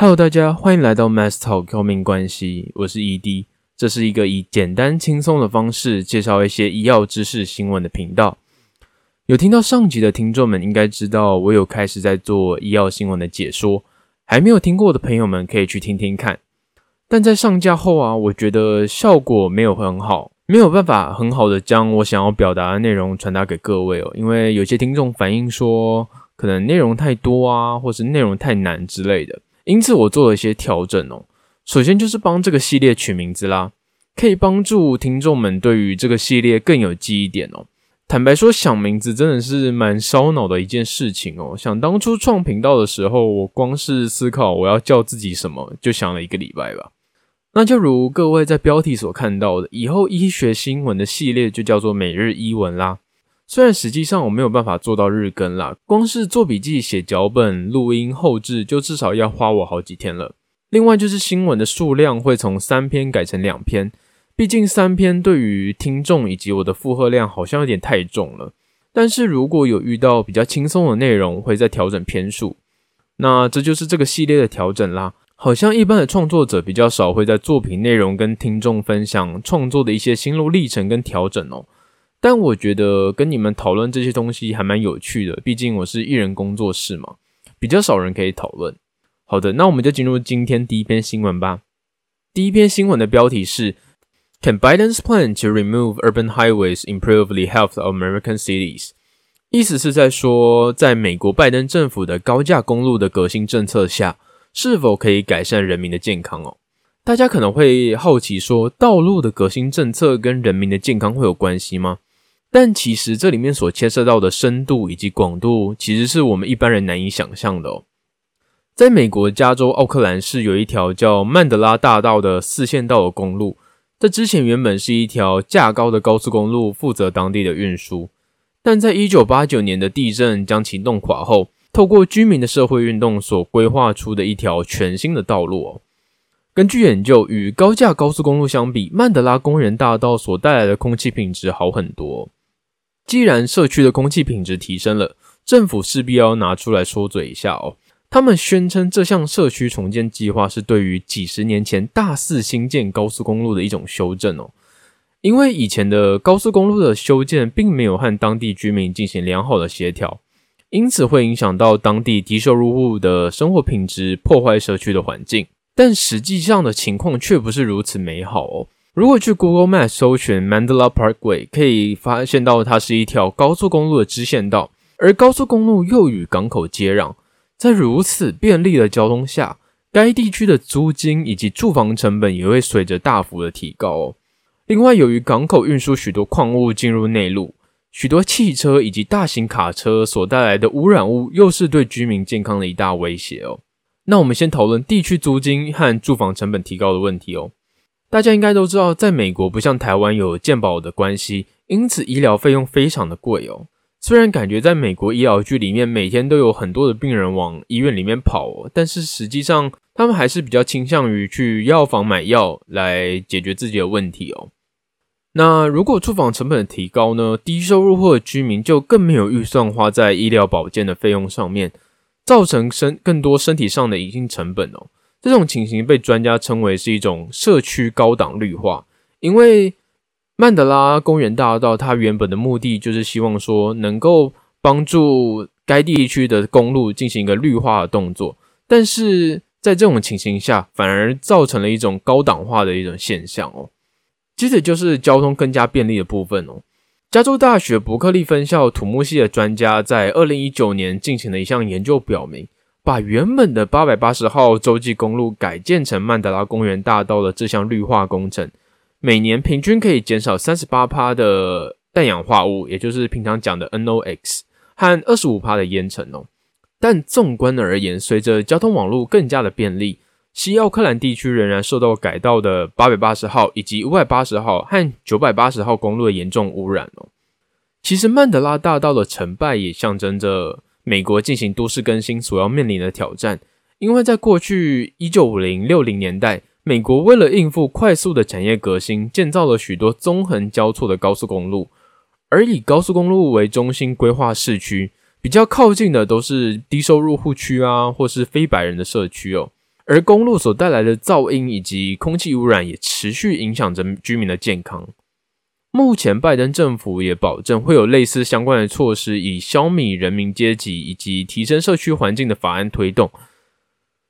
Hello，大家欢迎来到 Mass Talk 高明关系，我是 ED，这是一个以简单轻松的方式介绍一些医药知识新闻的频道。有听到上集的听众们应该知道，我有开始在做医药新闻的解说，还没有听过的朋友们可以去听听看。但在上架后啊，我觉得效果没有很好，没有办法很好的将我想要表达的内容传达给各位哦，因为有些听众反映说，可能内容太多啊，或是内容太难之类的。因此，我做了一些调整哦。首先就是帮这个系列取名字啦，可以帮助听众们对于这个系列更有记忆点哦。坦白说，想名字真的是蛮烧脑的一件事情哦。想当初创频道的时候，我光是思考我要叫自己什么，就想了一个礼拜吧。那就如各位在标题所看到的，以后医学新闻的系列就叫做每日医文啦。虽然实际上我没有办法做到日更啦，光是做笔记、写脚本、录音、后置，就至少要花我好几天了。另外就是新闻的数量会从三篇改成两篇，毕竟三篇对于听众以及我的负荷量好像有点太重了。但是如果有遇到比较轻松的内容，会再调整篇数。那这就是这个系列的调整啦。好像一般的创作者比较少会在作品内容跟听众分享创作的一些心路历程跟调整哦。但我觉得跟你们讨论这些东西还蛮有趣的，毕竟我是艺人工作室嘛，比较少人可以讨论。好的，那我们就进入今天第一篇新闻吧。第一篇新闻的标题是：Can Biden's plan to remove urban highways improve the health of American cities？意思是在说，在美国拜登政府的高架公路的革新政策下，是否可以改善人民的健康哦？大家可能会好奇说，道路的革新政策跟人民的健康会有关系吗？但其实这里面所牵涉到的深度以及广度，其实是我们一般人难以想象的哦。在美国加州奥克兰市有一条叫曼德拉大道的四线道的公路，这之前原本是一条架高的高速公路，负责当地的运输。但在一九八九年的地震将其弄垮后，透过居民的社会运动所规划出的一条全新的道路哦。根据研究，与高架高速公路相比，曼德拉公园大道所带来的空气品质好很多。既然社区的空气品质提升了，政府势必要拿出来说嘴一下哦。他们宣称这项社区重建计划是对于几十年前大肆新建高速公路的一种修正哦。因为以前的高速公路的修建并没有和当地居民进行良好的协调，因此会影响到当地低收入户的生活品质，破坏社区的环境。但实际上的情况却不是如此美好哦。如果去 Google Map 搜寻 Mandela Parkway，可以发现到它是一条高速公路的支线道，而高速公路又与港口接壤。在如此便利的交通下，该地区的租金以及住房成本也会随着大幅的提高哦。另外，由于港口运输许多矿物进入内陆，许多汽车以及大型卡车所带来的污染物，又是对居民健康的一大威胁哦。那我们先讨论地区租金和住房成本提高的问题哦。大家应该都知道，在美国不像台湾有健保的关系，因此医疗费用非常的贵哦。虽然感觉在美国医疗剧里面每天都有很多的病人往医院里面跑，但是实际上他们还是比较倾向于去药房买药来解决自己的问题哦。那如果住房成本的提高呢？低收入户的居民就更没有预算花在医疗保健的费用上面，造成身更多身体上的隐性成本哦。这种情形被专家称为是一种社区高档绿化，因为曼德拉公园大道它原本的目的就是希望说能够帮助该地区的公路进行一个绿化的动作，但是在这种情形下，反而造成了一种高档化的一种现象哦。接着就是交通更加便利的部分哦。加州大学伯克利分校土木系的专家在二零一九年进行了一项研究，表明。把原本的八百八十号洲际公路改建成曼德拉公园大道的这项绿化工程，每年平均可以减少三十八帕的氮氧化物，也就是平常讲的 NOx，和二十五帕的烟尘哦。但纵观而言，随着交通网络更加的便利，西奥克兰地区仍然受到改道的八百八十号以及五百八十号和九百八十号公路的严重污染哦。其实曼德拉大道的成败也象征着。美国进行都市更新所要面临的挑战，因为在过去一九五零六零年代，美国为了应付快速的产业革新，建造了许多纵横交错的高速公路，而以高速公路为中心规划市区，比较靠近的都是低收入户区啊，或是非白人的社区哦。而公路所带来的噪音以及空气污染也持续影响着居民的健康。目前，拜登政府也保证会有类似相关的措施，以消弭人民阶级以及提升社区环境的法案推动。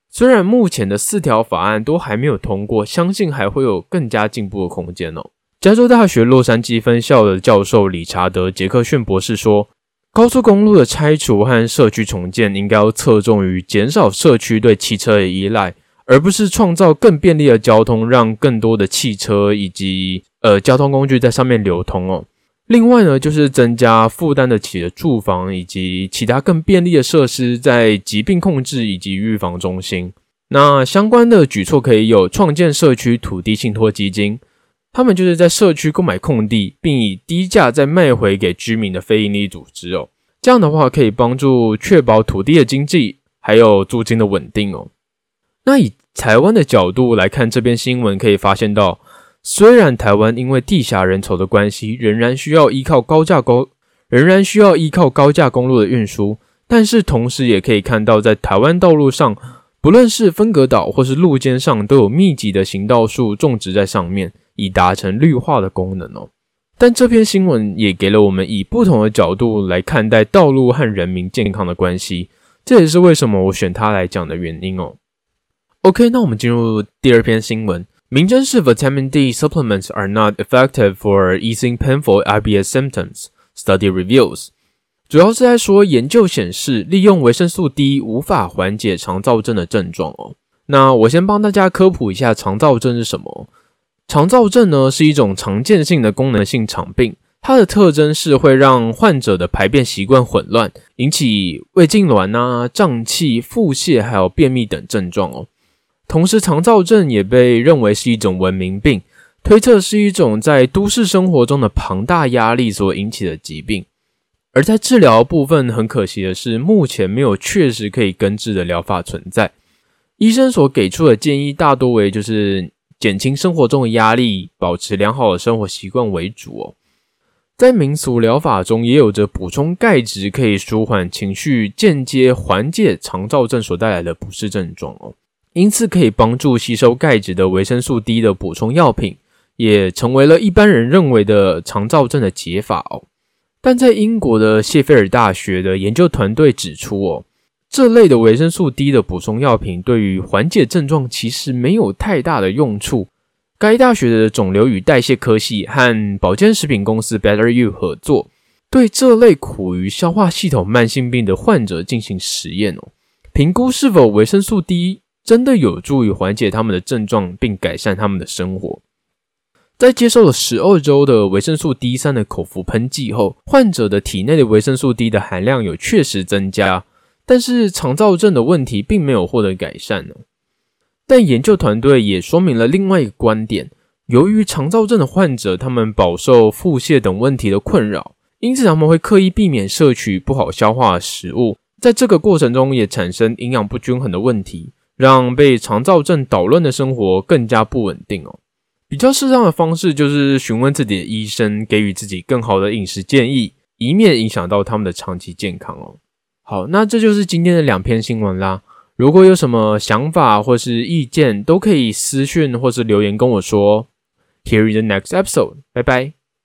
虽然目前的四条法案都还没有通过，相信还会有更加进步的空间哦。加州大学洛杉矶分校的教授理查德·杰克逊博士说：“高速公路的拆除和社区重建应该要侧重于减少社区对汽车的依赖，而不是创造更便利的交通，让更多的汽车以及呃交通工具在上面流通哦。另外呢，就是增加负担得起的住房以及其他更便利的设施，在疾病控制以及预防中心。那相关的举措可以有创建社区土地信托基金。”他们就是在社区购买空地，并以低价再卖回给居民的非营利组织哦。这样的话可以帮助确保土地的经济还有租金的稳定哦。那以台湾的角度来看这篇新闻，可以发现到，虽然台湾因为地狭人稠的关系，仍然需要依靠高价高，仍然需要依靠高架公路的运输，但是同时也可以看到，在台湾道路上，不论是分隔岛或是路肩上，都有密集的行道树种植在上面。以达成绿化的功能哦，但这篇新闻也给了我们以不同的角度来看待道路和人民健康的关系，这也是为什么我选它来讲的原因哦。OK，那我们进入第二篇新闻，名称是 Vitamin D supplements are not effective for easing painful IBS symptoms. Study reveals，主要是在说研究显示利用维生素 D 无法缓解肠燥症的症状哦。那我先帮大家科普一下肠燥症是什么。肠燥症呢是一种常见性的功能性肠病，它的特征是会让患者的排便习惯混乱，引起胃痉挛啊、胀气、腹泻还有便秘等症状哦。同时，肠燥症也被认为是一种文明病，推测是一种在都市生活中的庞大压力所引起的疾病。而在治疗部分，很可惜的是，目前没有确实可以根治的疗法存在。医生所给出的建议大多为就是。减轻生活中的压力，保持良好的生活习惯为主哦。在民俗疗法中，也有着补充钙质可以舒缓情绪、间接缓解肠燥症所带来的不适症状哦。因此，可以帮助吸收钙质的维生素 D 的补充药品，也成为了一般人认为的肠燥症的解法哦。但在英国的谢菲尔大学的研究团队指出哦。这类的维生素 D 的补充药品对于缓解症状其实没有太大的用处。该大学的肿瘤与代谢科系和保健食品公司 Better You 合作，对这类苦于消化系统慢性病的患者进行实验哦，评估是否维生素 D 真的有助于缓解他们的症状并改善他们的生活。在接受了十二周的维生素 D 三的口服喷剂后，患者的体内的维生素 D 的含量有确实增加。但是肠燥症的问题并没有获得改善呢。但研究团队也说明了另外一个观点：由于肠燥症的患者他们饱受腹泻等问题的困扰，因此他们会刻意避免摄取不好消化的食物，在这个过程中也产生营养不均衡的问题，让被肠燥症捣乱的生活更加不稳定哦。比较适当的方式就是询问自己的医生，给予自己更好的饮食建议，以免影响到他们的长期健康哦。好，那这就是今天的两篇新闻啦。如果有什么想法或是意见，都可以私讯或是留言跟我说。Here is the next episode，拜拜。